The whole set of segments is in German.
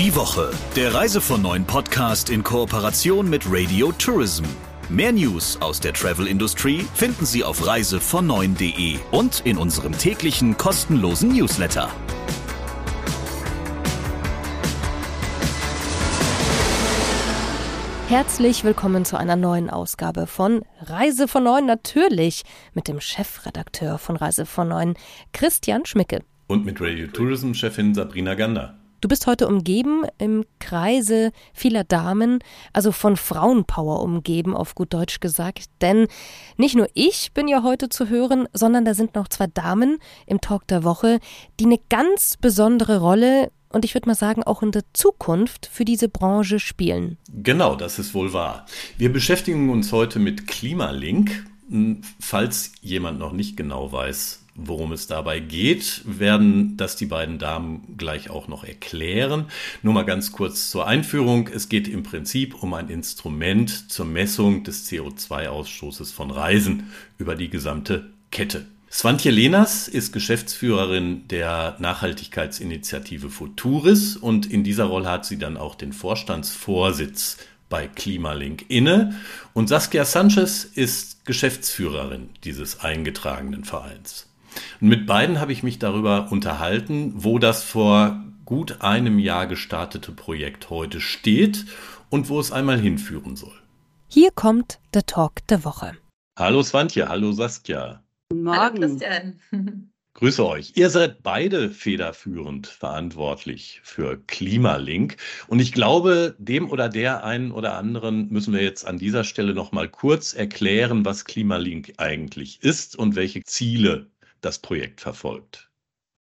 Die Woche, der Reise von neuen Podcast in Kooperation mit Radio Tourism. Mehr News aus der Travel-Industrie finden Sie auf reisevon9.de und in unserem täglichen kostenlosen Newsletter. Herzlich willkommen zu einer neuen Ausgabe von Reise von Neun, natürlich mit dem Chefredakteur von Reise von Neun, Christian Schmicke. Und mit Radio Tourism Chefin Sabrina Gander. Du bist heute umgeben im Kreise vieler Damen, also von Frauenpower umgeben, auf gut Deutsch gesagt. Denn nicht nur ich bin ja heute zu hören, sondern da sind noch zwei Damen im Talk der Woche, die eine ganz besondere Rolle und ich würde mal sagen, auch in der Zukunft für diese Branche spielen. Genau, das ist wohl wahr. Wir beschäftigen uns heute mit Klimalink. Falls jemand noch nicht genau weiß, Worum es dabei geht, werden das die beiden Damen gleich auch noch erklären. Nur mal ganz kurz zur Einführung. Es geht im Prinzip um ein Instrument zur Messung des CO2-Ausstoßes von Reisen über die gesamte Kette. Swantje Lenas ist Geschäftsführerin der Nachhaltigkeitsinitiative Futuris und in dieser Rolle hat sie dann auch den Vorstandsvorsitz bei Klimalink inne. Und Saskia Sanchez ist Geschäftsführerin dieses eingetragenen Vereins. Und mit beiden habe ich mich darüber unterhalten, wo das vor gut einem Jahr gestartete Projekt heute steht und wo es einmal hinführen soll. Hier kommt der Talk der Woche. Hallo Swantje, hallo Saskia. Guten Morgen. Hallo Christian. Grüße euch. Ihr seid beide federführend verantwortlich für Klimalink. Und ich glaube, dem oder der einen oder anderen müssen wir jetzt an dieser Stelle noch mal kurz erklären, was Klimalink eigentlich ist und welche Ziele das Projekt verfolgt.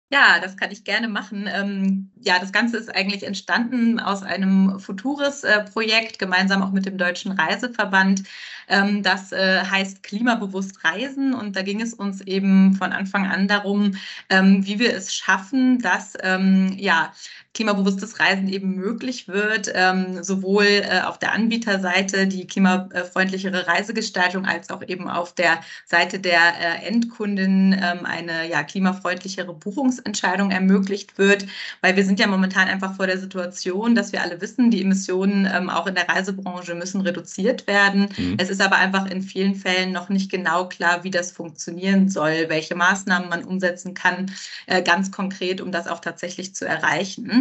Ja, das kann ich gerne machen. Ähm, ja, das Ganze ist eigentlich entstanden aus einem Futures-Projekt, äh, gemeinsam auch mit dem Deutschen Reiseverband. Ähm, das äh, heißt Klimabewusst Reisen. Und da ging es uns eben von Anfang an darum, ähm, wie wir es schaffen, dass ähm, ja, klimabewusstes Reisen eben möglich wird, ähm, sowohl äh, auf der Anbieterseite die klimafreundlichere Reisegestaltung als auch eben auf der Seite der äh, Endkunden ähm, eine ja, klimafreundlichere Buchungsentscheidung ermöglicht wird, weil wir sind ja momentan einfach vor der Situation, dass wir alle wissen, die Emissionen ähm, auch in der Reisebranche müssen reduziert werden. Mhm. Es ist aber einfach in vielen Fällen noch nicht genau klar, wie das funktionieren soll, welche Maßnahmen man umsetzen kann, äh, ganz konkret, um das auch tatsächlich zu erreichen.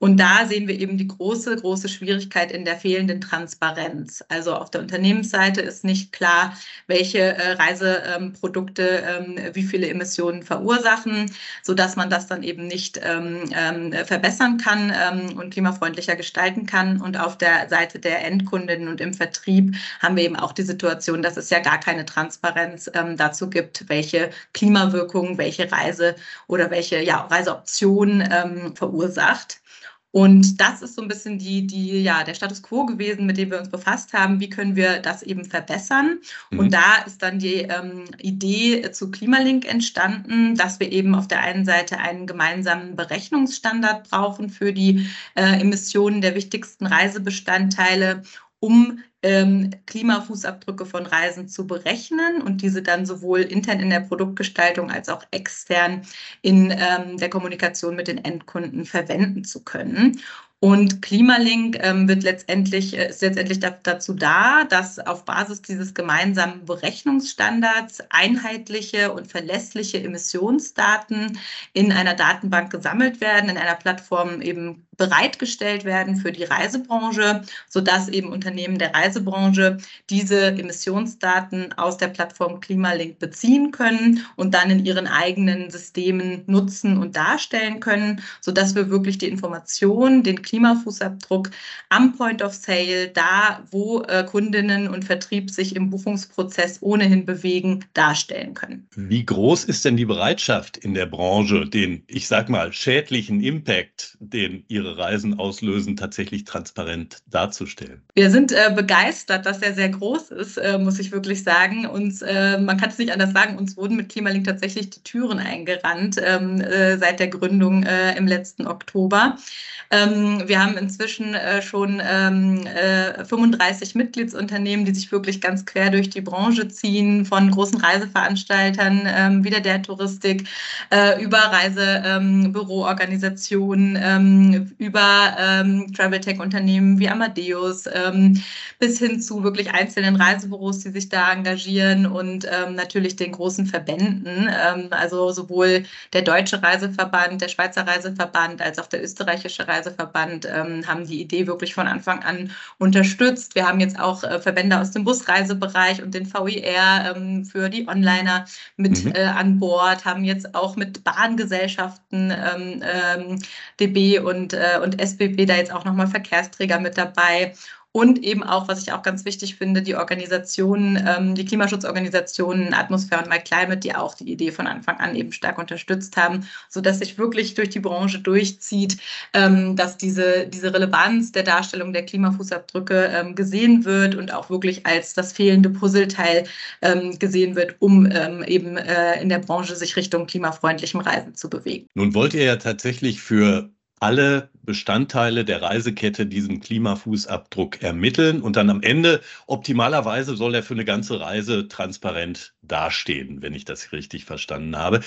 Und da sehen wir eben die große, große Schwierigkeit in der fehlenden Transparenz. Also auf der Unternehmensseite ist nicht klar, welche äh, Reiseprodukte ähm, wie viele Emissionen verursachen, sodass man das dann eben nicht ähm, ähm, verbessern kann und klimafreundlicher gestalten kann. Und auf der Seite der Endkundinnen und im Vertrieb haben wir eben auch die Situation, dass es ja gar keine Transparenz dazu gibt, welche Klimawirkungen, welche Reise oder welche ja, Reiseoptionen verursacht. Und das ist so ein bisschen die, die, ja, der Status quo gewesen, mit dem wir uns befasst haben. Wie können wir das eben verbessern? Mhm. Und da ist dann die ähm, Idee zu Klimalink entstanden, dass wir eben auf der einen Seite einen gemeinsamen Berechnungsstandard brauchen für die äh, Emissionen der wichtigsten Reisebestandteile um ähm, Klimafußabdrücke von Reisen zu berechnen und diese dann sowohl intern in der Produktgestaltung als auch extern in ähm, der Kommunikation mit den Endkunden verwenden zu können. Und Klimalink ähm, wird letztendlich, äh, ist letztendlich da, dazu da, dass auf Basis dieses gemeinsamen Berechnungsstandards einheitliche und verlässliche Emissionsdaten in einer Datenbank gesammelt werden, in einer Plattform eben bereitgestellt werden für die Reisebranche, sodass eben Unternehmen der Reisebranche diese Emissionsdaten aus der Plattform Klimalink beziehen können und dann in ihren eigenen Systemen nutzen und darstellen können, sodass wir wirklich die Information, den Klimafußabdruck am Point of Sale, da wo äh, Kundinnen und Vertrieb sich im Buchungsprozess ohnehin bewegen, darstellen können. Wie groß ist denn die Bereitschaft in der Branche, den, ich sag mal, schädlichen Impact, den ihre Reisen auslösen, tatsächlich transparent darzustellen? Wir sind äh, begeistert dass er sehr groß ist, äh, muss ich wirklich sagen. Und äh, man kann es nicht anders sagen, uns wurden mit Klimalink tatsächlich die Türen eingerannt ähm, äh, seit der Gründung äh, im letzten Oktober. Ähm, wir haben inzwischen äh, schon ähm, 35 äh, Mitgliedsunternehmen, die sich wirklich ganz quer durch die Branche ziehen, von großen Reiseveranstaltern, ähm, wieder der Touristik, über Reisebüroorganisationen, ähm, über ähm, Travel Tech-Unternehmen wie Amadeus, ähm, bis hin zu wirklich einzelnen Reisebüros, die sich da engagieren und ähm, natürlich den großen Verbänden. Ähm, also sowohl der Deutsche Reiseverband, der Schweizer Reiseverband als auch der österreichische Reiseverband ähm, haben die Idee wirklich von Anfang an unterstützt. Wir haben jetzt auch äh, Verbände aus dem Busreisebereich und den VIR ähm, für die Onliner mit mhm. äh, an Bord, haben jetzt auch mit Bahngesellschaften ähm, ähm, DB und, äh, und SBB da jetzt auch nochmal Verkehrsträger mit dabei und eben auch, was ich auch ganz wichtig finde, die Organisationen, ähm, die Klimaschutzorganisationen Atmosphäre und My Climate, die auch die Idee von Anfang an eben stark unterstützt haben, sodass sich wirklich durch die Branche durchzieht, ähm, dass diese, diese Relevanz der Darstellung der Klimafußabdrücke ähm, gesehen wird und auch wirklich als das fehlende Puzzleteil ähm, gesehen wird, um ähm, eben äh, in der Branche sich Richtung klimafreundlichem Reisen zu bewegen. Nun wollt ihr ja tatsächlich für alle Bestandteile der Reisekette diesen Klimafußabdruck ermitteln und dann am Ende optimalerweise soll er für eine ganze Reise transparent dastehen, wenn ich das richtig verstanden habe.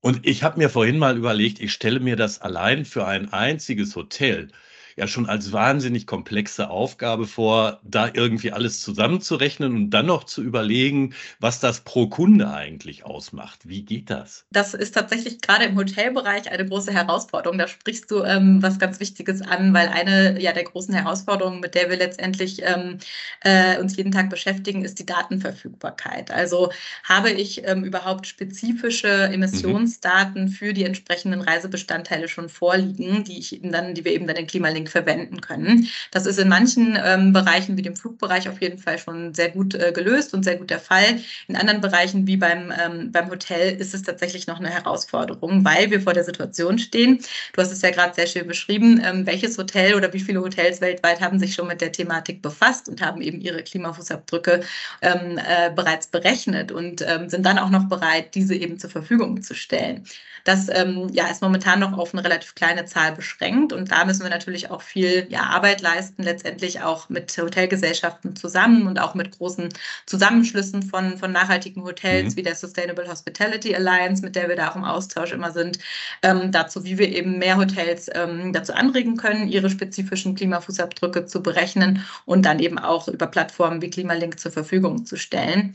Und ich habe mir vorhin mal überlegt, ich stelle mir das allein für ein einziges Hotel ja schon als wahnsinnig komplexe Aufgabe vor, da irgendwie alles zusammenzurechnen und dann noch zu überlegen, was das pro Kunde eigentlich ausmacht. Wie geht das? Das ist tatsächlich gerade im Hotelbereich eine große Herausforderung. Da sprichst du ähm, was ganz Wichtiges an, weil eine ja, der großen Herausforderungen, mit der wir letztendlich ähm, äh, uns jeden Tag beschäftigen, ist die Datenverfügbarkeit. Also habe ich ähm, überhaupt spezifische Emissionsdaten mhm. für die entsprechenden Reisebestandteile schon vorliegen, die ich eben dann, die wir eben dann in Klimalink verwenden können. Das ist in manchen ähm, Bereichen wie dem Flugbereich auf jeden Fall schon sehr gut äh, gelöst und sehr gut der Fall. In anderen Bereichen wie beim, ähm, beim Hotel ist es tatsächlich noch eine Herausforderung, weil wir vor der Situation stehen. Du hast es ja gerade sehr schön beschrieben. Ähm, welches Hotel oder wie viele Hotels weltweit haben sich schon mit der Thematik befasst und haben eben ihre Klimafußabdrücke ähm, äh, bereits berechnet und ähm, sind dann auch noch bereit, diese eben zur Verfügung zu stellen. Das ähm, ja, ist momentan noch auf eine relativ kleine Zahl beschränkt und da müssen wir natürlich auch viel ja, Arbeit leisten, letztendlich auch mit Hotelgesellschaften zusammen und auch mit großen Zusammenschlüssen von, von nachhaltigen Hotels mhm. wie der Sustainable Hospitality Alliance, mit der wir da auch im Austausch immer sind, ähm, dazu, wie wir eben mehr Hotels ähm, dazu anregen können, ihre spezifischen Klimafußabdrücke zu berechnen und dann eben auch über Plattformen wie Klimalink zur Verfügung zu stellen.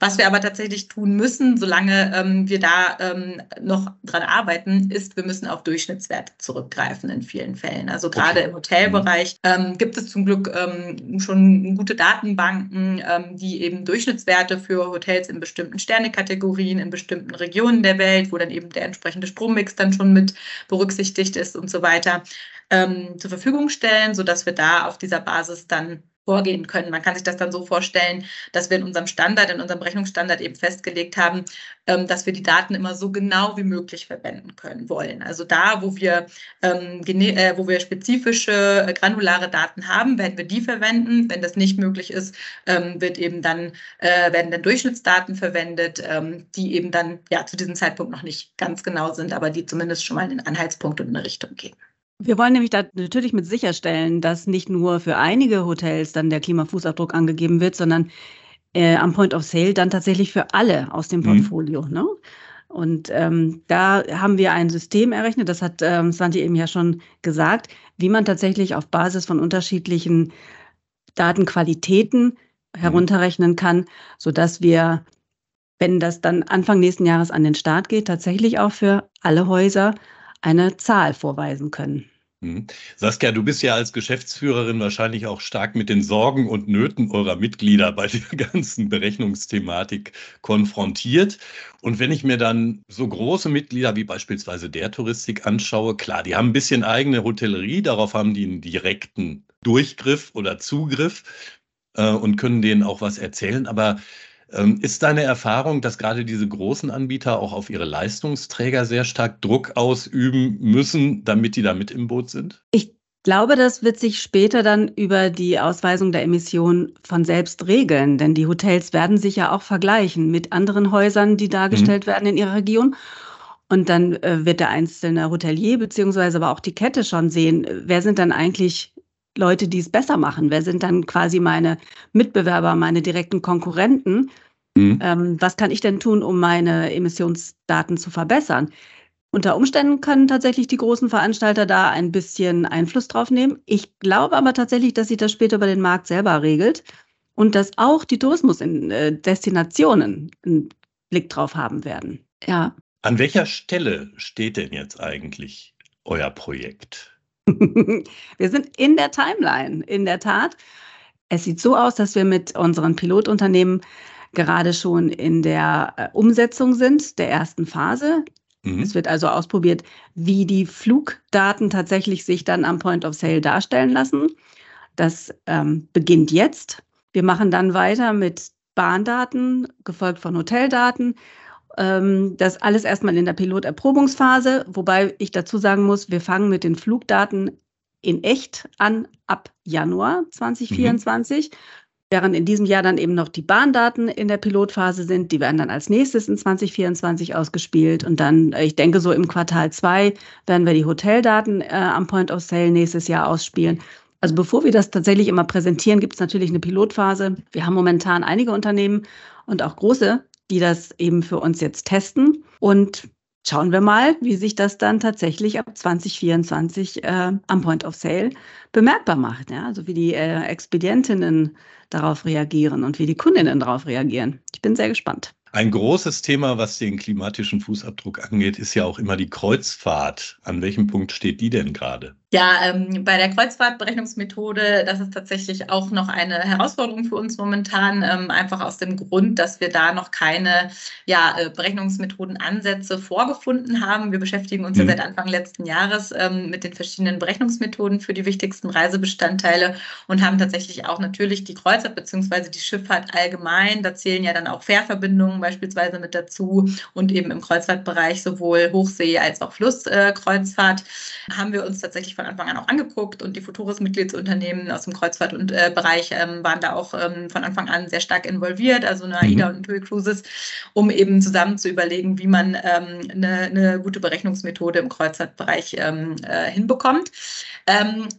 Was wir aber tatsächlich tun müssen, solange ähm, wir da ähm, noch dran arbeiten, ist, wir müssen auf Durchschnittswerte zurückgreifen in vielen Fällen. Also gerade. Im Hotelbereich. Ähm, gibt es zum Glück ähm, schon gute Datenbanken, ähm, die eben Durchschnittswerte für Hotels in bestimmten Sternekategorien, in bestimmten Regionen der Welt, wo dann eben der entsprechende Strommix dann schon mit berücksichtigt ist und so weiter, ähm, zur Verfügung stellen, sodass wir da auf dieser Basis dann vorgehen können. Man kann sich das dann so vorstellen, dass wir in unserem Standard, in unserem Rechnungsstandard eben festgelegt haben, ähm, dass wir die Daten immer so genau wie möglich verwenden können wollen. Also da, wo wir, ähm, äh, wo wir spezifische äh, granulare Daten haben, werden wir die verwenden. Wenn das nicht möglich ist, ähm, wird eben dann äh, werden dann Durchschnittsdaten verwendet, ähm, die eben dann ja zu diesem Zeitpunkt noch nicht ganz genau sind, aber die zumindest schon mal einen Anhaltspunkt und eine Richtung geben. Wir wollen nämlich da natürlich mit sicherstellen, dass nicht nur für einige Hotels dann der Klimafußabdruck angegeben wird, sondern äh, am Point of Sale dann tatsächlich für alle aus dem mhm. Portfolio. Mhm. Ne? Und ähm, da haben wir ein System errechnet, das hat ähm, Santi eben ja schon gesagt, wie man tatsächlich auf Basis von unterschiedlichen Datenqualitäten mhm. herunterrechnen kann, sodass wir, wenn das dann Anfang nächsten Jahres an den Start geht, tatsächlich auch für alle Häuser eine Zahl vorweisen können. Hm. Saskia, du bist ja als Geschäftsführerin wahrscheinlich auch stark mit den Sorgen und Nöten eurer Mitglieder bei der ganzen Berechnungsthematik konfrontiert. Und wenn ich mir dann so große Mitglieder wie beispielsweise der Touristik anschaue, klar, die haben ein bisschen eigene Hotellerie, darauf haben die einen direkten Durchgriff oder Zugriff äh, und können denen auch was erzählen. Aber ist deine Erfahrung, dass gerade diese großen Anbieter auch auf ihre Leistungsträger sehr stark Druck ausüben müssen, damit die da mit im Boot sind? Ich glaube, das wird sich später dann über die Ausweisung der Emissionen von selbst regeln, denn die Hotels werden sich ja auch vergleichen mit anderen Häusern, die dargestellt mhm. werden in ihrer Region. Und dann äh, wird der einzelne Hotelier beziehungsweise aber auch die Kette schon sehen, wer sind dann eigentlich Leute, die es besser machen? Wer sind dann quasi meine Mitbewerber, meine direkten Konkurrenten? Mhm. Ähm, was kann ich denn tun, um meine Emissionsdaten zu verbessern? Unter Umständen können tatsächlich die großen Veranstalter da ein bisschen Einfluss drauf nehmen. Ich glaube aber tatsächlich, dass sich das später über den Markt selber regelt und dass auch die Tourismusdestinationen äh, einen Blick drauf haben werden. Ja. An welcher Stelle steht denn jetzt eigentlich euer Projekt? wir sind in der Timeline, in der Tat. Es sieht so aus, dass wir mit unseren Pilotunternehmen gerade schon in der äh, Umsetzung sind, der ersten Phase. Mhm. Es wird also ausprobiert, wie die Flugdaten tatsächlich sich dann am Point of Sale darstellen lassen. Das ähm, beginnt jetzt. Wir machen dann weiter mit Bahndaten, gefolgt von Hoteldaten. Ähm, das alles erstmal in der Piloterprobungsphase, wobei ich dazu sagen muss, wir fangen mit den Flugdaten in echt an ab Januar 2024. Mhm. Während in diesem Jahr dann eben noch die Bahndaten in der Pilotphase sind, die werden dann als nächstes in 2024 ausgespielt. Und dann, äh, ich denke, so im Quartal zwei werden wir die Hoteldaten äh, am Point of Sale nächstes Jahr ausspielen. Also bevor wir das tatsächlich immer präsentieren, gibt es natürlich eine Pilotphase. Wir haben momentan einige Unternehmen und auch große, die das eben für uns jetzt testen. Und schauen wir mal, wie sich das dann tatsächlich ab 2024 äh, am Point of Sale bemerkbar macht. Ja? Also wie die äh, Expedientinnen darauf reagieren und wie die Kundinnen darauf reagieren. Ich bin sehr gespannt. Ein großes Thema, was den klimatischen Fußabdruck angeht, ist ja auch immer die Kreuzfahrt. An welchem Punkt steht die denn gerade? Ja, ähm, bei der Kreuzfahrtberechnungsmethode, das ist tatsächlich auch noch eine Herausforderung für uns momentan, ähm, einfach aus dem Grund, dass wir da noch keine ja, äh, Berechnungsmethodenansätze vorgefunden haben. Wir beschäftigen uns mhm. ja seit Anfang letzten Jahres ähm, mit den verschiedenen Berechnungsmethoden für die wichtigsten Reisebestandteile und haben tatsächlich auch natürlich die Kreuzfahrt bzw. die Schifffahrt allgemein. Da zählen ja dann auch Fährverbindungen beispielsweise mit dazu und eben im Kreuzfahrtbereich sowohl Hochsee als auch Flusskreuzfahrt äh, haben wir uns tatsächlich von Anfang an auch angeguckt und die Futuris-Mitgliedsunternehmen aus dem Kreuzfahrtbereich ähm, waren da auch ähm, von Anfang an sehr stark involviert, also eine AIDA mhm. und TUI Cruises, um eben zusammen zu überlegen, wie man ähm, eine, eine, gute Berechnungsmethode im Kreuzfahrtbereich äh, hinbekommt.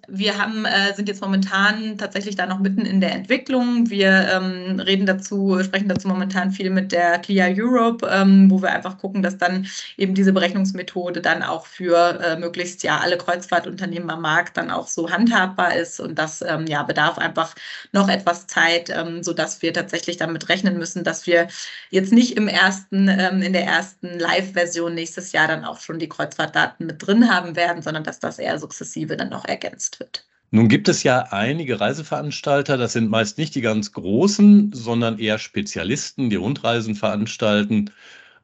Wir haben, äh, sind jetzt momentan tatsächlich da noch mitten in der Entwicklung. Wir reden dazu, sprechen dazu momentan viel mit der CLIA Europe, wo wir einfach gucken, dass dann eben diese Berechnungsmethode dann auch für äh, möglichst ja alle Kreuzfahrtunternehmen Unternehmen am Markt dann auch so handhabbar ist. Und das ähm, ja, bedarf einfach noch etwas Zeit, ähm, sodass wir tatsächlich damit rechnen müssen, dass wir jetzt nicht im ersten, ähm, in der ersten Live-Version nächstes Jahr dann auch schon die Kreuzfahrtdaten mit drin haben werden, sondern dass das eher sukzessive dann noch ergänzt wird. Nun gibt es ja einige Reiseveranstalter, das sind meist nicht die ganz großen, sondern eher Spezialisten, die Rundreisen veranstalten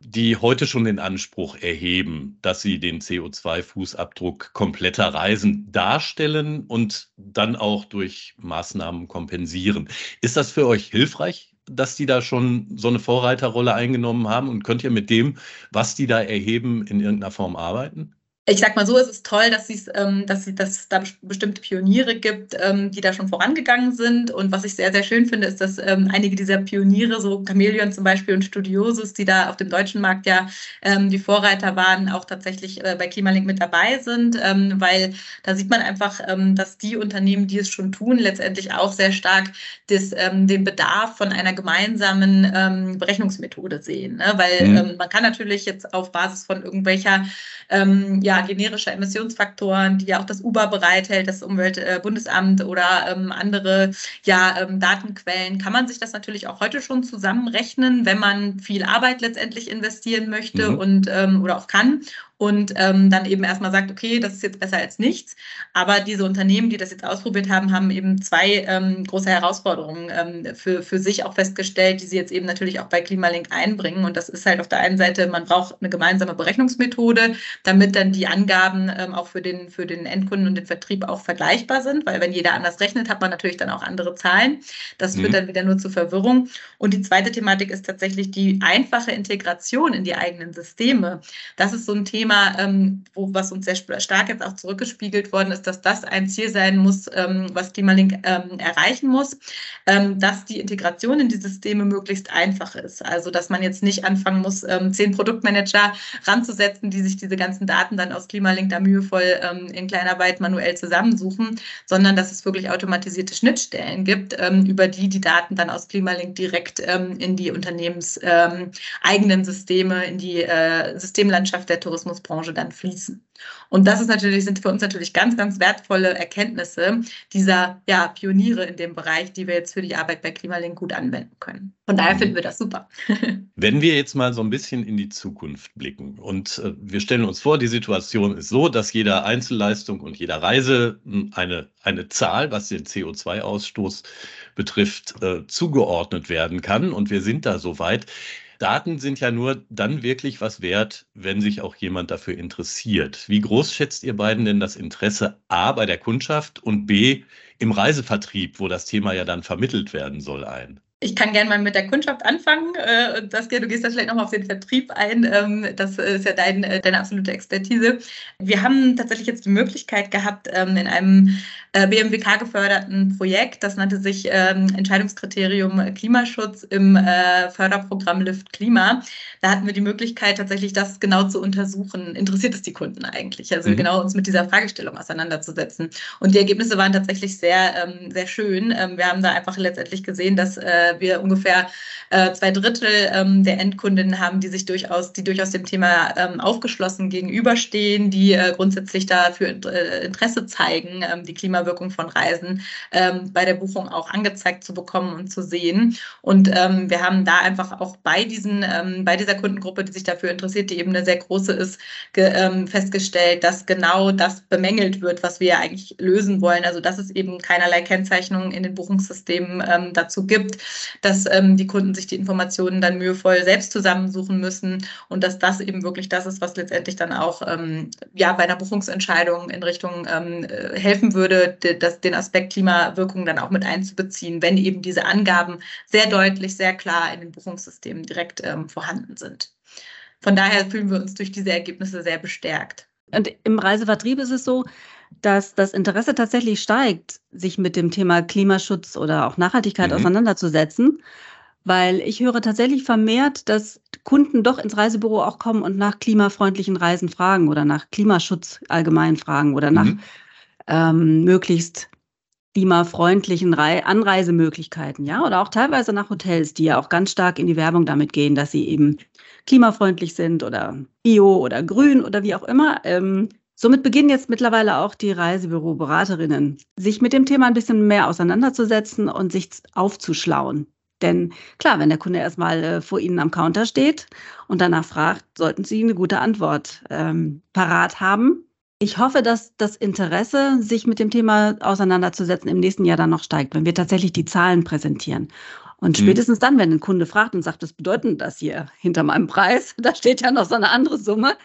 die heute schon den Anspruch erheben, dass sie den CO2-Fußabdruck kompletter Reisen darstellen und dann auch durch Maßnahmen kompensieren. Ist das für euch hilfreich, dass die da schon so eine Vorreiterrolle eingenommen haben und könnt ihr mit dem, was die da erheben, in irgendeiner Form arbeiten? Ich sag mal so, es ist toll, dass, ähm, dass, sie, dass es da bestimmte Pioniere gibt, ähm, die da schon vorangegangen sind. Und was ich sehr, sehr schön finde, ist, dass ähm, einige dieser Pioniere, so Chameleon zum Beispiel und Studiosus, die da auf dem deutschen Markt ja ähm, die Vorreiter waren, auch tatsächlich äh, bei Klimalink mit dabei sind, ähm, weil da sieht man einfach, ähm, dass die Unternehmen, die es schon tun, letztendlich auch sehr stark das, den Bedarf von einer gemeinsamen Berechnungsmethode sehen. Ne? Weil mhm. man kann natürlich jetzt auf Basis von irgendwelcher ja, ja, generische Emissionsfaktoren, die ja auch das Uber bereithält, das Umweltbundesamt oder ähm, andere ja, ähm, Datenquellen, kann man sich das natürlich auch heute schon zusammenrechnen, wenn man viel Arbeit letztendlich investieren möchte mhm. und ähm, oder auch kann und ähm, dann eben erstmal sagt, okay, das ist jetzt besser als nichts. Aber diese Unternehmen, die das jetzt ausprobiert haben, haben eben zwei ähm, große Herausforderungen ähm, für, für sich auch festgestellt, die sie jetzt eben natürlich auch bei Klimalink einbringen. Und das ist halt auf der einen Seite, man braucht eine gemeinsame Berechnungsmethode, damit dann die Angaben ähm, auch für den, für den Endkunden und den Vertrieb auch vergleichbar sind, weil wenn jeder anders rechnet, hat man natürlich dann auch andere Zahlen. Das führt mhm. dann wieder nur zu Verwirrung. Und die zweite Thematik ist tatsächlich die einfache Integration in die eigenen Systeme. Das ist so ein Thema, Thema, ähm, wo, was uns sehr stark jetzt auch zurückgespiegelt worden ist, dass das ein Ziel sein muss, ähm, was Klimalink ähm, erreichen muss, ähm, dass die Integration in die Systeme möglichst einfach ist. Also dass man jetzt nicht anfangen muss, ähm, zehn Produktmanager ranzusetzen, die sich diese ganzen Daten dann aus Klimalink da mühevoll ähm, in Kleinarbeit manuell zusammensuchen, sondern dass es wirklich automatisierte Schnittstellen gibt, über die die Daten dann aus Klimalink direkt in die unternehmenseigenen Systeme, in die äh, Systemlandschaft der Tourismusbranche dann fließen. Und das ist natürlich, sind für uns natürlich ganz, ganz wertvolle Erkenntnisse dieser ja, Pioniere in dem Bereich, die wir jetzt für die Arbeit bei Klimalink gut anwenden können. Von daher finden wir das super. Wenn wir jetzt mal so ein bisschen in die Zukunft blicken und äh, wir stellen uns vor, die Situation ist so, dass jeder Einzelleistung und jeder Reise hm, eine, eine Zahl, was den CO2-Ausstoß betrifft, äh, zugeordnet werden kann und wir sind da soweit. Daten sind ja nur dann wirklich was wert, wenn sich auch jemand dafür interessiert. Wie groß schätzt ihr beiden denn das Interesse A bei der Kundschaft und B im Reisevertrieb, wo das Thema ja dann vermittelt werden soll, ein? Ich kann gerne mal mit der Kundschaft anfangen. Äh, das, du gehst dann vielleicht nochmal auf den Vertrieb ein. Ähm, das ist ja dein, äh, deine absolute Expertise. Wir haben tatsächlich jetzt die Möglichkeit gehabt, ähm, in einem äh, BMWK geförderten Projekt, das nannte sich ähm, Entscheidungskriterium Klimaschutz im Förderprogramm Lift Klima. Da hatten wir die Möglichkeit, tatsächlich das genau zu untersuchen. Interessiert es die Kunden eigentlich? Also mhm. genau uns mit dieser Fragestellung auseinanderzusetzen. Und die Ergebnisse waren tatsächlich sehr, sehr schön. Wir haben da einfach letztendlich gesehen, dass wir ungefähr äh, zwei Drittel ähm, der Endkundinnen haben, die sich durchaus, die durchaus dem Thema ähm, aufgeschlossen gegenüberstehen, die äh, grundsätzlich dafür äh, Interesse zeigen, ähm, die Klimawirkung von Reisen bei der Buchung auch angezeigt zu bekommen und zu sehen. Und wir haben da einfach auch bei diesen, bei dieser Kundengruppe, die sich dafür interessiert, die eben eine sehr große ist, festgestellt, dass genau das bemängelt wird, was wir ja eigentlich lösen wollen. Also dass es eben keinerlei Kennzeichnungen in den Buchungssystemen dazu gibt, dass ähm, die Kunden sich die Informationen dann mühevoll selbst zusammensuchen müssen und dass das eben wirklich das ist, was letztendlich dann auch ähm, ja, bei einer Buchungsentscheidung in Richtung ähm, äh, helfen würde, das, den Aspekt Klimawirkung dann auch mit einzubeziehen, wenn eben diese Angaben sehr deutlich, sehr klar in den Buchungssystemen direkt ähm, vorhanden sind. Von daher fühlen wir uns durch diese Ergebnisse sehr bestärkt. Und im Reisevertrieb ist es so, dass das Interesse tatsächlich steigt, sich mit dem Thema Klimaschutz oder auch Nachhaltigkeit mhm. auseinanderzusetzen. Weil ich höre tatsächlich vermehrt, dass Kunden doch ins Reisebüro auch kommen und nach klimafreundlichen Reisen fragen oder nach Klimaschutz allgemein fragen oder nach mhm. ähm, möglichst klimafreundlichen Re Anreisemöglichkeiten, ja, oder auch teilweise nach Hotels, die ja auch ganz stark in die Werbung damit gehen, dass sie eben klimafreundlich sind oder bio oder grün oder wie auch immer. Ähm, somit beginnen jetzt mittlerweile auch die Reisebüroberaterinnen, sich mit dem Thema ein bisschen mehr auseinanderzusetzen und sich aufzuschlauen. Denn klar, wenn der Kunde erstmal äh, vor Ihnen am Counter steht und danach fragt, sollten Sie eine gute Antwort ähm, parat haben. Ich hoffe, dass das Interesse, sich mit dem Thema auseinanderzusetzen, im nächsten Jahr dann noch steigt, wenn wir tatsächlich die Zahlen präsentieren. Und mhm. spätestens dann, wenn ein Kunde fragt und sagt, was bedeutet das hier hinter meinem Preis? Da steht ja noch so eine andere Summe,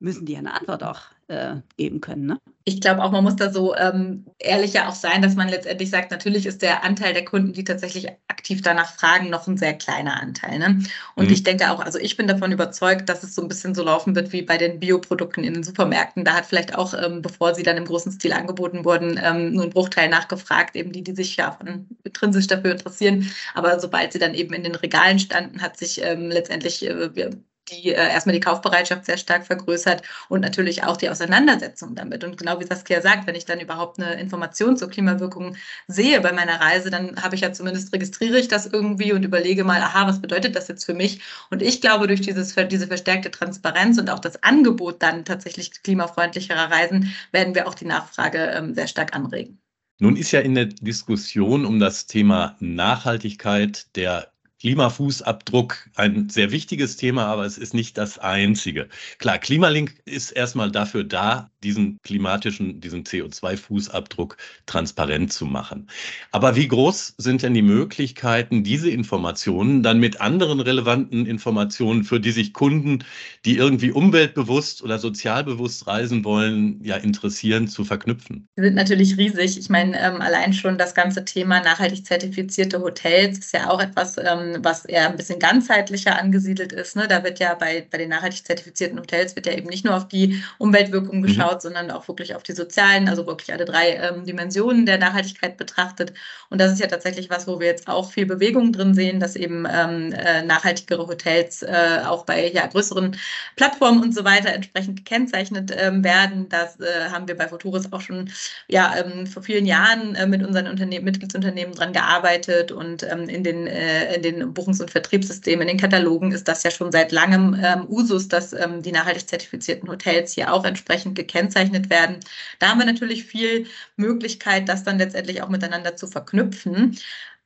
müssen die eine Antwort auch äh, geben können. Ne? Ich glaube auch, man muss da so ähm, ehrlicher auch sein, dass man letztendlich sagt, natürlich ist der Anteil der Kunden, die tatsächlich aktiv danach fragen, noch ein sehr kleiner Anteil. Ne? Und mhm. ich denke auch, also ich bin davon überzeugt, dass es so ein bisschen so laufen wird wie bei den Bioprodukten in den Supermärkten. Da hat vielleicht auch, ähm, bevor sie dann im großen Stil angeboten wurden, ähm, nur ein Bruchteil nachgefragt, eben die, die sich ja von intrinsisch dafür interessieren. Aber sobald sie dann eben in den Regalen standen, hat sich ähm, letztendlich äh, die äh, erstmal die Kaufbereitschaft sehr stark vergrößert und natürlich auch die Auseinandersetzung damit. Und genau wie Saskia sagt, wenn ich dann überhaupt eine Information zur Klimawirkung sehe bei meiner Reise, dann habe ich ja zumindest registriere ich das irgendwie und überlege mal, aha, was bedeutet das jetzt für mich? Und ich glaube, durch dieses, diese verstärkte Transparenz und auch das Angebot dann tatsächlich klimafreundlicherer Reisen werden wir auch die Nachfrage ähm, sehr stark anregen. Nun ist ja in der Diskussion um das Thema Nachhaltigkeit der Klimafußabdruck ein sehr wichtiges Thema, aber es ist nicht das einzige. Klar, Klimalink ist erstmal dafür da, diesen klimatischen, diesen CO2-Fußabdruck transparent zu machen. Aber wie groß sind denn die Möglichkeiten, diese Informationen dann mit anderen relevanten Informationen, für die sich Kunden, die irgendwie umweltbewusst oder sozialbewusst reisen wollen, ja interessieren, zu verknüpfen? Die sind natürlich riesig. Ich meine, ähm, allein schon das ganze Thema nachhaltig zertifizierte Hotels ist ja auch etwas, ähm, ähm, was eher ein bisschen ganzheitlicher angesiedelt ist. Ne? Da wird ja bei, bei den nachhaltig zertifizierten Hotels wird ja eben nicht nur auf die Umweltwirkung mhm. geschaut, mhm. sondern auch wirklich auf die sozialen, also wirklich alle drei ähm, Dimensionen der Nachhaltigkeit betrachtet. Und das ist ja tatsächlich was, wo wir jetzt auch viel Bewegung drin sehen, dass eben ähm, äh, nachhaltigere Hotels äh, auch bei ja, größeren Plattformen und so weiter entsprechend gekennzeichnet ähm, werden. Das äh, haben wir bei Futuris auch schon ja, ähm, vor vielen Jahren äh, mit unseren Unternehmen, Mitgliedsunternehmen dran gearbeitet und ähm, in, den, äh, in den Buchungs- und Vertriebssystemen, in den Katalogen ist das ja schon seit langem ähm, Usus, dass ähm, die nachhaltig zertifizierten Hotels hier auch entsprechend gekennzeichnet werden. Da haben wir natürlich viel Möglichkeit, das dann letztendlich auch miteinander zu verknüpfen.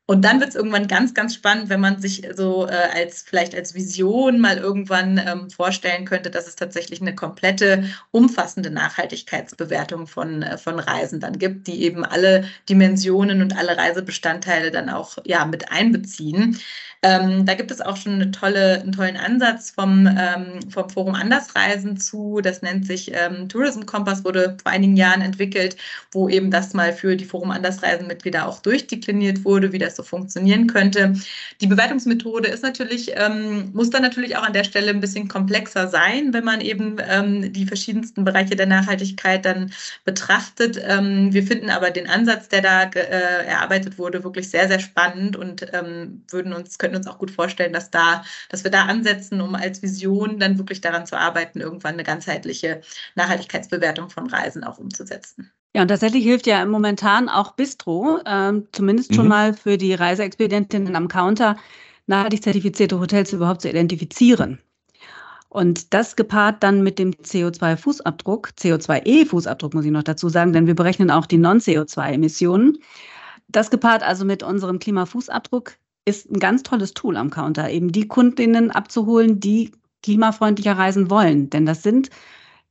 Und dann wird es irgendwann ganz, ganz spannend, wenn man sich so äh, als vielleicht als Vision mal irgendwann ähm, vorstellen könnte, dass es tatsächlich eine komplette, umfassende Nachhaltigkeitsbewertung von, äh, von Reisen dann gibt, die eben alle Dimensionen und alle Reisebestandteile dann auch ja, mit einbeziehen. Ähm, da gibt es auch schon eine tolle, einen tollen Ansatz vom, ähm, vom Forum Andersreisen zu. Das nennt sich ähm, Tourism Compass, wurde vor einigen Jahren entwickelt, wo eben das mal für die Forum Andersreisen-Mitglieder auch durchdekliniert wurde, wie das so funktionieren könnte. Die Bewertungsmethode ist natürlich, ähm, muss dann natürlich auch an der Stelle ein bisschen komplexer sein, wenn man eben ähm, die verschiedensten Bereiche der Nachhaltigkeit dann betrachtet. Ähm, wir finden aber den Ansatz, der da äh, erarbeitet wurde, wirklich sehr, sehr spannend und würden uns, könnten uns auch gut vorstellen, dass da, dass wir da ansetzen, um als Vision dann wirklich daran zu arbeiten, irgendwann eine ganzheitliche Nachhaltigkeitsbewertung von Reisen auch umzusetzen. Ja, und tatsächlich hilft ja momentan auch Bistro, ähm, zumindest schon mhm. mal für die Reiseexpedientinnen am Counter, nachhaltig zertifizierte Hotels überhaupt zu identifizieren. Und das gepaart dann mit dem CO2-Fußabdruck, CO2-E-Fußabdruck muss ich noch dazu sagen, denn wir berechnen auch die Non-CO2-Emissionen. Das gepaart also mit unserem Klimafußabdruck ist ein ganz tolles Tool am Counter, eben die Kundinnen abzuholen, die klimafreundlicher reisen wollen. Denn das sind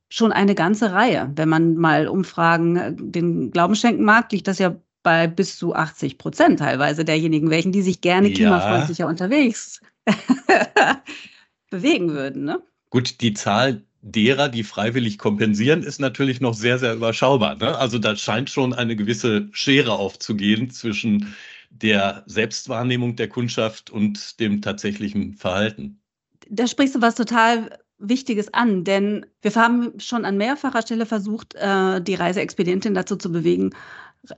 schon eine ganze Reihe. Wenn man mal Umfragen äh, den Glauben schenken mag, liegt das ja bei bis zu 80 Prozent teilweise derjenigen, welchen die sich gerne ja. klimafreundlicher unterwegs bewegen würden. Ne? Gut, die Zahl derer, die freiwillig kompensieren, ist natürlich noch sehr, sehr überschaubar. Ne? Also da scheint schon eine gewisse Schere aufzugehen zwischen der Selbstwahrnehmung der Kundschaft und dem tatsächlichen Verhalten. Da sprichst du was total Wichtiges an, denn wir haben schon an mehrfacher Stelle versucht, äh, die Reiseexpedientin dazu zu bewegen,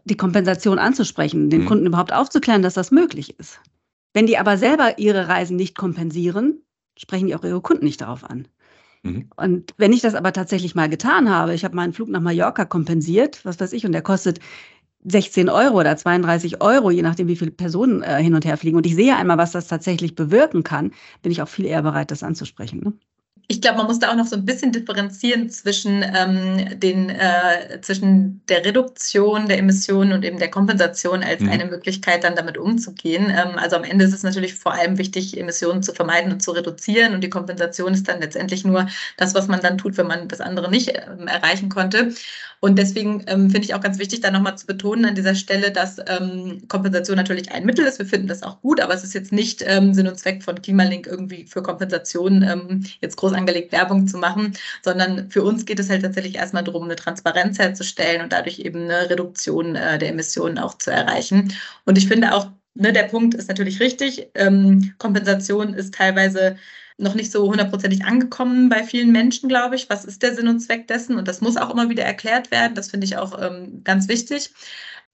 die Kompensation anzusprechen, den mhm. Kunden überhaupt aufzuklären, dass das möglich ist. Wenn die aber selber ihre Reisen nicht kompensieren, sprechen die auch ihre Kunden nicht darauf an. Mhm. Und wenn ich das aber tatsächlich mal getan habe, ich habe meinen Flug nach Mallorca kompensiert, was weiß ich, und der kostet 16 Euro oder 32 Euro, je nachdem, wie viele Personen äh, hin und her fliegen. Und ich sehe einmal, was das tatsächlich bewirken kann, bin ich auch viel eher bereit, das anzusprechen. Ne? ich glaube, man muss da auch noch so ein bisschen differenzieren zwischen, ähm, den, äh, zwischen der Reduktion der Emissionen und eben der Kompensation als mhm. eine Möglichkeit, dann damit umzugehen. Ähm, also am Ende ist es natürlich vor allem wichtig, Emissionen zu vermeiden und zu reduzieren. Und die Kompensation ist dann letztendlich nur das, was man dann tut, wenn man das andere nicht ähm, erreichen konnte. Und deswegen ähm, finde ich auch ganz wichtig, da nochmal zu betonen an dieser Stelle, dass ähm, Kompensation natürlich ein Mittel ist. Wir finden das auch gut, aber es ist jetzt nicht ähm, Sinn und Zweck von Klimalink irgendwie für Kompensation ähm, jetzt groß angelegt Werbung zu machen, sondern für uns geht es halt tatsächlich erstmal darum, eine Transparenz herzustellen und dadurch eben eine Reduktion äh, der Emissionen auch zu erreichen. Und ich finde auch, ne, der Punkt ist natürlich richtig. Ähm, Kompensation ist teilweise noch nicht so hundertprozentig angekommen bei vielen Menschen, glaube ich. Was ist der Sinn und Zweck dessen? Und das muss auch immer wieder erklärt werden. Das finde ich auch ähm, ganz wichtig.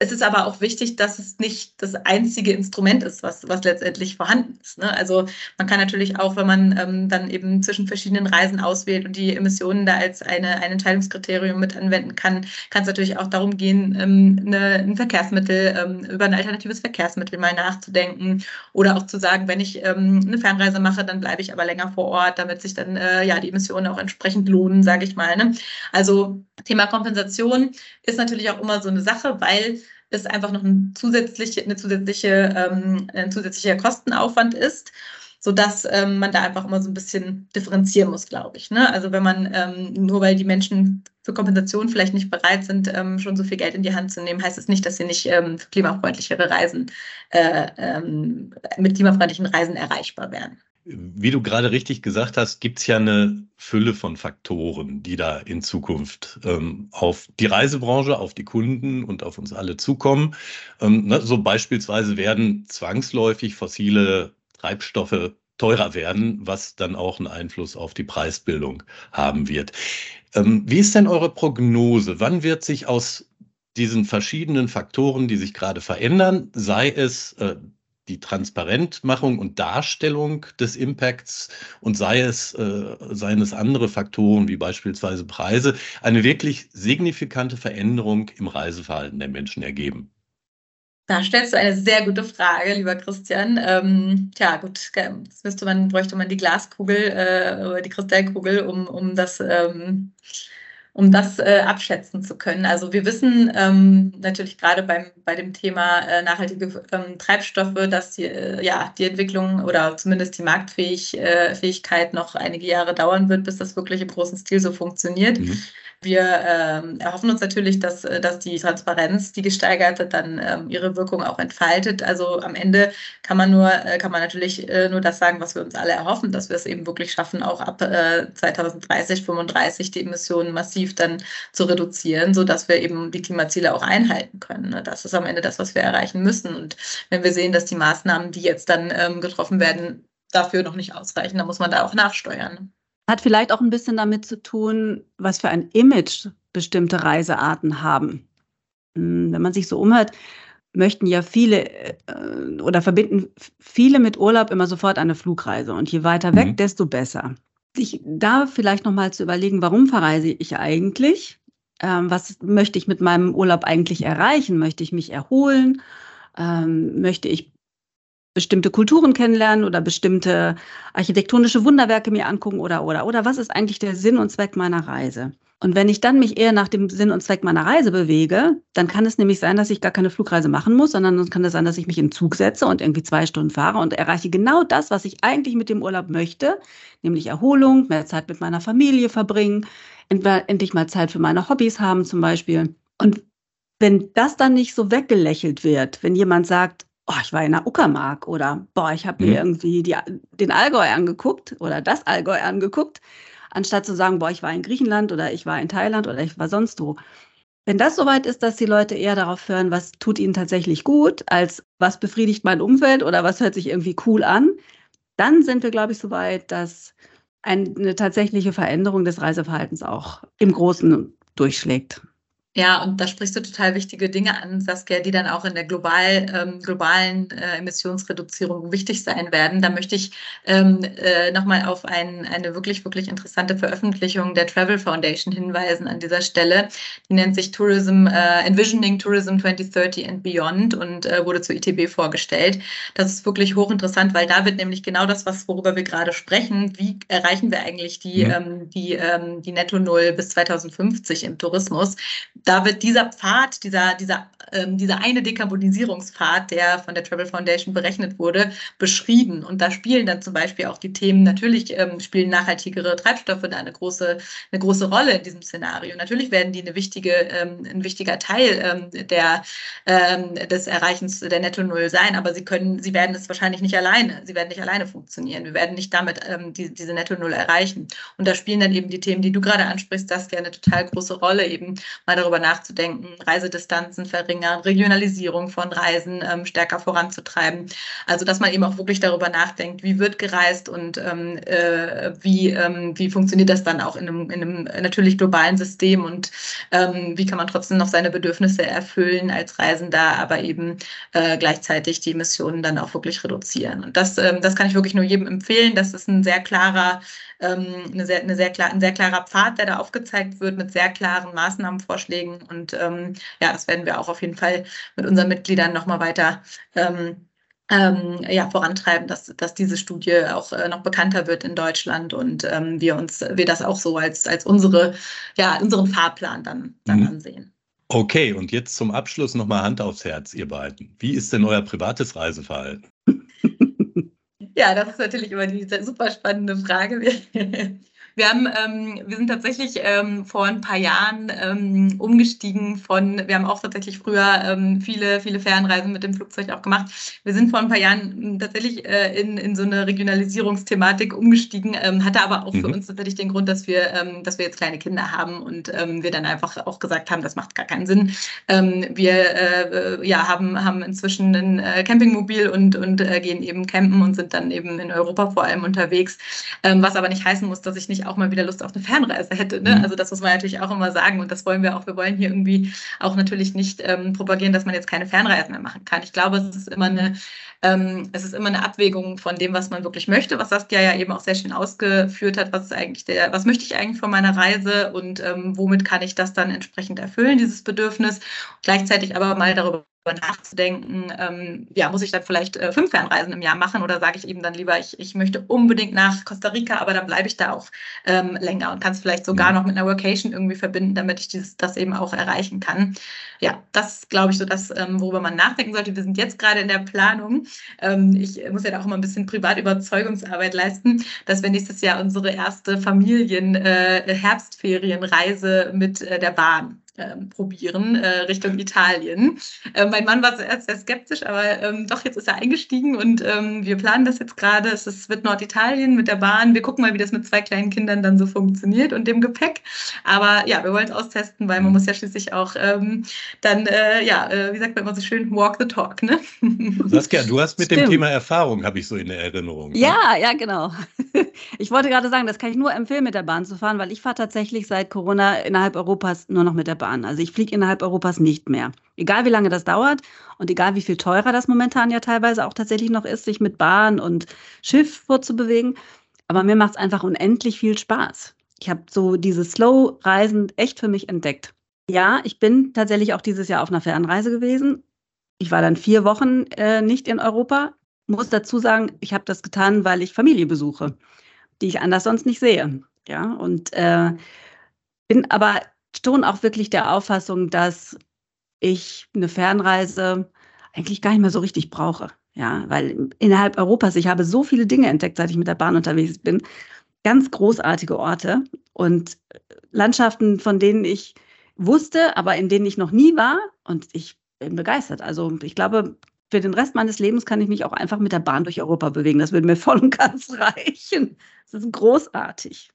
Es ist aber auch wichtig, dass es nicht das einzige Instrument ist, was, was letztendlich vorhanden ist. Ne? Also man kann natürlich auch, wenn man ähm, dann eben zwischen verschiedenen Reisen auswählt und die Emissionen da als eine, ein Entscheidungskriterium mit anwenden kann, kann es natürlich auch darum gehen, ähm, eine, ein Verkehrsmittel, ähm, über ein alternatives Verkehrsmittel mal nachzudenken oder auch zu sagen, wenn ich ähm, eine Fernreise mache, dann bleibe ich aber länger vor Ort, damit sich dann äh, ja die Emissionen auch entsprechend lohnen, sage ich mal. Ne? Also Thema Kompensation ist natürlich auch immer so eine Sache, weil es einfach noch ein zusätzliche, eine zusätzliche, ähm, ein zusätzlicher Kostenaufwand ist, sodass ähm, man da einfach immer so ein bisschen differenzieren muss, glaube ich. Ne? Also wenn man ähm, nur weil die Menschen für Kompensation vielleicht nicht bereit sind, ähm, schon so viel Geld in die Hand zu nehmen, heißt es nicht, dass sie nicht ähm, klimafreundlichere Reisen äh, ähm, mit klimafreundlichen Reisen erreichbar wären. Wie du gerade richtig gesagt hast, gibt es ja eine Fülle von Faktoren, die da in Zukunft ähm, auf die Reisebranche, auf die Kunden und auf uns alle zukommen. Ähm, ne, so beispielsweise werden zwangsläufig fossile Treibstoffe teurer werden, was dann auch einen Einfluss auf die Preisbildung haben wird. Ähm, wie ist denn eure Prognose? Wann wird sich aus diesen verschiedenen Faktoren, die sich gerade verändern, sei es äh, die Transparentmachung und Darstellung des Impacts und sei es, äh, seien es andere Faktoren wie beispielsweise Preise, eine wirklich signifikante Veränderung im Reiseverhalten der Menschen ergeben? Da stellst du eine sehr gute Frage, lieber Christian. Ähm, tja, gut, das müsste man, bräuchte man die Glaskugel, äh, die Kristallkugel, um, um das, ähm, um das äh, abschätzen zu können. Also wir wissen ähm, natürlich gerade beim, bei dem Thema äh, nachhaltige ähm, Treibstoffe, dass die, äh, ja, die Entwicklung oder zumindest die Marktfähigkeit äh, noch einige Jahre dauern wird, bis das wirklich im großen Stil so funktioniert. Mhm. Wir ähm, erhoffen uns natürlich, dass, äh, dass die Transparenz, die gesteigert wird, dann ähm, ihre Wirkung auch entfaltet. Also am Ende kann man nur, äh, kann man natürlich äh, nur das sagen, was wir uns alle erhoffen, dass wir es eben wirklich schaffen, auch ab äh, 2030, 35 die Emissionen massiv dann zu reduzieren, sodass wir eben die Klimaziele auch einhalten können. Ne? Das ist am Ende das, was wir erreichen müssen. Und wenn wir sehen, dass die Maßnahmen, die jetzt dann ähm, getroffen werden, dafür noch nicht ausreichen, dann muss man da auch nachsteuern. Hat vielleicht auch ein bisschen damit zu tun, was für ein Image bestimmte Reisearten haben. Hm, wenn man sich so umhört, möchten ja viele äh, oder verbinden viele mit Urlaub immer sofort eine Flugreise. Und je weiter weg, mhm. desto besser. Sich da vielleicht nochmal zu überlegen, warum verreise ich eigentlich? Ähm, was möchte ich mit meinem Urlaub eigentlich erreichen? Möchte ich mich erholen? Ähm, möchte ich bestimmte Kulturen kennenlernen oder bestimmte architektonische Wunderwerke mir angucken oder, oder, oder was ist eigentlich der Sinn und Zweck meiner Reise? Und wenn ich dann mich eher nach dem Sinn und Zweck meiner Reise bewege, dann kann es nämlich sein, dass ich gar keine Flugreise machen muss, sondern dann kann es sein, dass ich mich in den Zug setze und irgendwie zwei Stunden fahre und erreiche genau das, was ich eigentlich mit dem Urlaub möchte, nämlich Erholung, mehr Zeit mit meiner Familie verbringen, endlich mal Zeit für meine Hobbys haben zum Beispiel. Und wenn das dann nicht so weggelächelt wird, wenn jemand sagt, oh, ich war in der Uckermark oder boah, ich habe mir mhm. irgendwie die, den Allgäu angeguckt oder das Allgäu angeguckt, anstatt zu sagen, boah, ich war in Griechenland oder ich war in Thailand oder ich war sonst wo. Wenn das soweit ist, dass die Leute eher darauf hören, was tut ihnen tatsächlich gut, als was befriedigt mein Umfeld oder was hört sich irgendwie cool an, dann sind wir, glaube ich, so weit, dass eine tatsächliche Veränderung des Reiseverhaltens auch im Großen durchschlägt. Ja, und da sprichst du total wichtige Dinge an, Saskia, die dann auch in der global, ähm, globalen äh, Emissionsreduzierung wichtig sein werden. Da möchte ich ähm, äh, nochmal auf ein, eine wirklich, wirklich interessante Veröffentlichung der Travel Foundation hinweisen an dieser Stelle. Die nennt sich Tourism, äh, Envisioning Tourism 2030 and Beyond und äh, wurde zur ITB vorgestellt. Das ist wirklich hochinteressant, weil da wird nämlich genau das, was, worüber wir gerade sprechen, wie erreichen wir eigentlich die, ja. ähm, die, ähm, die Netto Null bis 2050 im Tourismus da wird dieser Pfad, dieser, dieser, ähm, dieser eine Dekarbonisierungspfad, der von der Travel Foundation berechnet wurde, beschrieben. Und da spielen dann zum Beispiel auch die Themen, natürlich ähm, spielen nachhaltigere Treibstoffe da eine große, eine große Rolle in diesem Szenario. Natürlich werden die eine wichtige, ähm, ein wichtiger Teil ähm, der, ähm, des Erreichens der Netto Null sein, aber sie können, sie werden es wahrscheinlich nicht alleine, sie werden nicht alleine funktionieren. Wir werden nicht damit ähm, die, diese Netto Null erreichen. Und da spielen dann eben die Themen, die du gerade ansprichst, das ja eine total große Rolle, eben mal darüber nachzudenken, Reisedistanzen verringern, Regionalisierung von Reisen ähm, stärker voranzutreiben. Also dass man eben auch wirklich darüber nachdenkt, wie wird gereist und ähm, äh, wie, ähm, wie funktioniert das dann auch in einem, in einem natürlich globalen System und ähm, wie kann man trotzdem noch seine Bedürfnisse erfüllen als Reisender, aber eben äh, gleichzeitig die Emissionen dann auch wirklich reduzieren. Und das, ähm, das kann ich wirklich nur jedem empfehlen. Das ist ein sehr klarer ähm, eine sehr, eine sehr klar, ein sehr klarer Pfad, der da aufgezeigt wird mit sehr klaren Maßnahmenvorschlägen. Und ähm, ja, das werden wir auch auf jeden Fall mit unseren Mitgliedern nochmal weiter ähm, ähm, ja, vorantreiben, dass, dass diese Studie auch äh, noch bekannter wird in Deutschland und ähm, wir uns, wir das auch so als, als unsere, ja, unseren Fahrplan dann, dann mhm. ansehen. Okay, und jetzt zum Abschluss nochmal Hand aufs Herz, ihr beiden. Wie ist denn euer privates Reiseverhalten? Ja, das ist natürlich immer die super spannende Frage. Wir, haben, ähm, wir sind tatsächlich ähm, vor ein paar Jahren ähm, umgestiegen von, wir haben auch tatsächlich früher ähm, viele, viele Fernreisen mit dem Flugzeug auch gemacht. Wir sind vor ein paar Jahren hm, tatsächlich äh, in, in so eine Regionalisierungsthematik umgestiegen, ähm, hatte aber auch mhm. für uns tatsächlich den Grund, dass wir, ähm, dass wir jetzt kleine Kinder haben und ähm, wir dann einfach auch gesagt haben, das macht gar keinen Sinn. Ähm, wir äh, ja, haben, haben inzwischen ein äh, Campingmobil und, und äh, gehen eben campen und sind dann eben in Europa vor allem unterwegs, ähm, was aber nicht heißen muss, dass ich nicht auch mal wieder Lust auf eine Fernreise hätte. Ne? Mhm. Also das muss man natürlich auch immer sagen und das wollen wir auch. Wir wollen hier irgendwie auch natürlich nicht ähm, propagieren, dass man jetzt keine Fernreisen mehr machen kann. Ich glaube, es ist immer eine ähm, es ist immer eine Abwägung von dem, was man wirklich möchte, was Saskia ja eben auch sehr schön ausgeführt hat, was ist eigentlich der, was möchte ich eigentlich von meiner Reise und ähm, womit kann ich das dann entsprechend erfüllen, dieses Bedürfnis. Gleichzeitig aber mal darüber nachzudenken, ähm, ja, muss ich dann vielleicht äh, fünf Fernreisen im Jahr machen oder sage ich eben dann lieber, ich, ich möchte unbedingt nach Costa Rica, aber dann bleibe ich da auch ähm, länger und kann es vielleicht sogar mhm. noch mit einer Workation irgendwie verbinden, damit ich dieses, das eben auch erreichen kann. Ja, das glaube ich so das, ähm, worüber man nachdenken sollte. Wir sind jetzt gerade in der Planung. Ähm, ich muss ja da auch immer ein bisschen privat Überzeugungsarbeit leisten, dass wir nächstes Jahr unsere erste Familien-Herbstferienreise äh, mit äh, der Bahn ähm, probieren äh, Richtung Italien. Äh, mein Mann war zuerst sehr skeptisch, aber ähm, doch, jetzt ist er eingestiegen und ähm, wir planen das jetzt gerade. Es ist, wird Norditalien mit der Bahn. Wir gucken mal, wie das mit zwei kleinen Kindern dann so funktioniert und dem Gepäck. Aber ja, wir wollen es austesten, weil man muss ja schließlich auch ähm, dann, äh, ja, äh, wie sagt man immer so schön, walk the talk. Ne? Saskia, du hast mit Stimmt. dem Thema Erfahrung, habe ich so in der Erinnerung. Ja, ne? ja, genau. Ich wollte gerade sagen, das kann ich nur empfehlen, mit der Bahn zu fahren, weil ich fahre tatsächlich seit Corona innerhalb Europas nur noch mit der Bahn. Also ich fliege innerhalb Europas nicht mehr. Egal wie lange das dauert und egal wie viel teurer das momentan ja teilweise auch tatsächlich noch ist, sich mit Bahn und Schiff vorzubewegen. Aber mir macht es einfach unendlich viel Spaß. Ich habe so dieses Slow-Reisen echt für mich entdeckt. Ja, ich bin tatsächlich auch dieses Jahr auf einer Fernreise gewesen. Ich war dann vier Wochen äh, nicht in Europa. Muss dazu sagen, ich habe das getan, weil ich Familie besuche, die ich anders sonst nicht sehe. Ja, und äh, bin aber schon auch wirklich der Auffassung, dass ich eine Fernreise eigentlich gar nicht mehr so richtig brauche. Ja, weil innerhalb Europas, ich habe so viele Dinge entdeckt, seit ich mit der Bahn unterwegs bin. Ganz großartige Orte und Landschaften, von denen ich wusste, aber in denen ich noch nie war. Und ich bin begeistert. Also ich glaube, für den Rest meines Lebens kann ich mich auch einfach mit der Bahn durch Europa bewegen. Das würde mir voll und ganz reichen. Das ist großartig.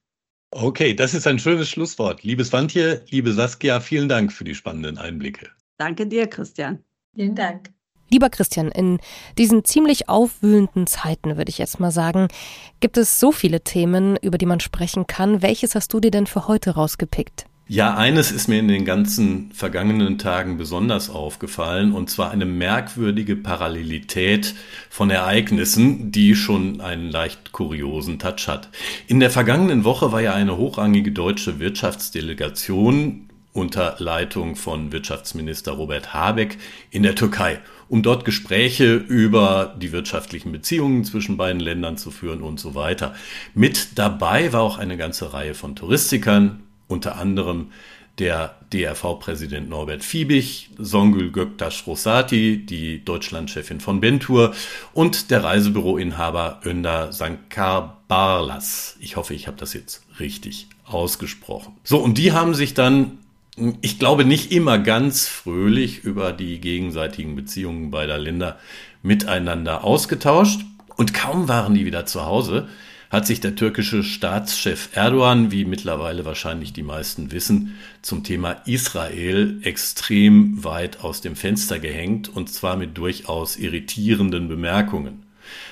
Okay, das ist ein schönes Schlusswort. Liebes Wantje, liebe Saskia, vielen Dank für die spannenden Einblicke. Danke dir, Christian. Vielen Dank. Lieber Christian, in diesen ziemlich aufwühlenden Zeiten, würde ich jetzt mal sagen, gibt es so viele Themen, über die man sprechen kann. Welches hast du dir denn für heute rausgepickt? Ja, eines ist mir in den ganzen vergangenen Tagen besonders aufgefallen, und zwar eine merkwürdige Parallelität von Ereignissen, die schon einen leicht kuriosen Touch hat. In der vergangenen Woche war ja eine hochrangige deutsche Wirtschaftsdelegation unter Leitung von Wirtschaftsminister Robert Habeck in der Türkei, um dort Gespräche über die wirtschaftlichen Beziehungen zwischen beiden Ländern zu führen und so weiter. Mit dabei war auch eine ganze Reihe von Touristikern, unter anderem der DRV-Präsident Norbert Fiebig, Songül Göktaş Rosati, die Deutschlandchefin von Bentur und der Reisebüroinhaber Önder Sankar Barlas. Ich hoffe, ich habe das jetzt richtig ausgesprochen. So, und die haben sich dann, ich glaube, nicht immer ganz fröhlich über die gegenseitigen Beziehungen beider Länder miteinander ausgetauscht. Und kaum waren die wieder zu Hause, hat sich der türkische Staatschef Erdogan, wie mittlerweile wahrscheinlich die meisten wissen, zum Thema Israel extrem weit aus dem Fenster gehängt und zwar mit durchaus irritierenden Bemerkungen.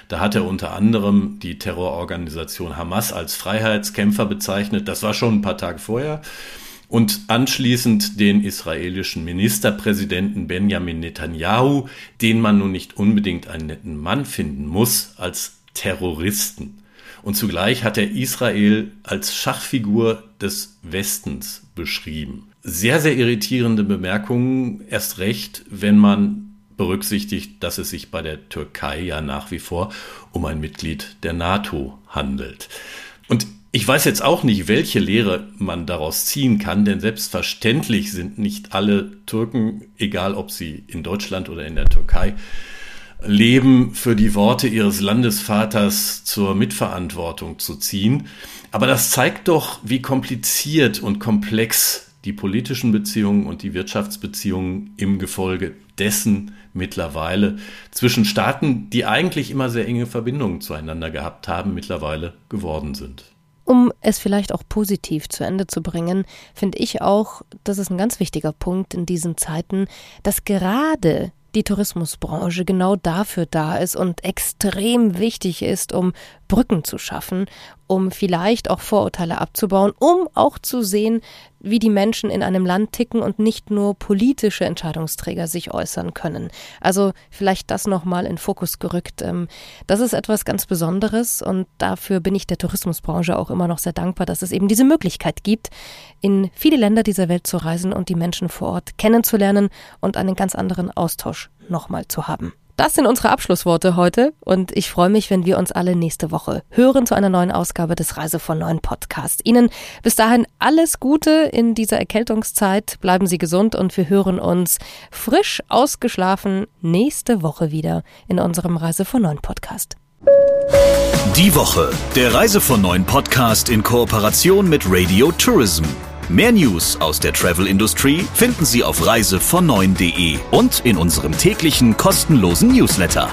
Da hat er unter anderem die Terrororganisation Hamas als Freiheitskämpfer bezeichnet. Das war schon ein paar Tage vorher. Und anschließend den israelischen Ministerpräsidenten Benjamin Netanyahu, den man nun nicht unbedingt einen netten Mann finden muss, als Terroristen. Und zugleich hat er Israel als Schachfigur des Westens beschrieben. Sehr, sehr irritierende Bemerkungen, erst recht, wenn man berücksichtigt, dass es sich bei der Türkei ja nach wie vor um ein Mitglied der NATO handelt. Und ich weiß jetzt auch nicht, welche Lehre man daraus ziehen kann, denn selbstverständlich sind nicht alle Türken, egal ob sie in Deutschland oder in der Türkei leben, für die Worte ihres Landesvaters zur Mitverantwortung zu ziehen. Aber das zeigt doch, wie kompliziert und komplex die politischen Beziehungen und die Wirtschaftsbeziehungen im Gefolge dessen mittlerweile zwischen Staaten, die eigentlich immer sehr enge Verbindungen zueinander gehabt haben, mittlerweile geworden sind. Um es vielleicht auch positiv zu Ende zu bringen, finde ich auch, das ist ein ganz wichtiger Punkt in diesen Zeiten, dass gerade die Tourismusbranche genau dafür da ist und extrem wichtig ist, um Brücken zu schaffen, um vielleicht auch Vorurteile abzubauen, um auch zu sehen, wie die Menschen in einem Land ticken und nicht nur politische Entscheidungsträger sich äußern können. Also vielleicht das nochmal in Fokus gerückt. Ähm, das ist etwas ganz Besonderes und dafür bin ich der Tourismusbranche auch immer noch sehr dankbar, dass es eben diese Möglichkeit gibt, in viele Länder dieser Welt zu reisen und die Menschen vor Ort kennenzulernen und einen ganz anderen Austausch nochmal zu haben. Das sind unsere Abschlussworte heute und ich freue mich, wenn wir uns alle nächste Woche hören zu einer neuen Ausgabe des Reise von Neuen Podcast. Ihnen bis dahin alles Gute in dieser Erkältungszeit. Bleiben Sie gesund und wir hören uns frisch ausgeschlafen nächste Woche wieder in unserem Reise von Neuen Podcast. Die Woche, der Reise von Neuen Podcast in Kooperation mit Radio Tourism. Mehr News aus der Travel Industry finden Sie auf reisevon9.de und in unserem täglichen kostenlosen Newsletter.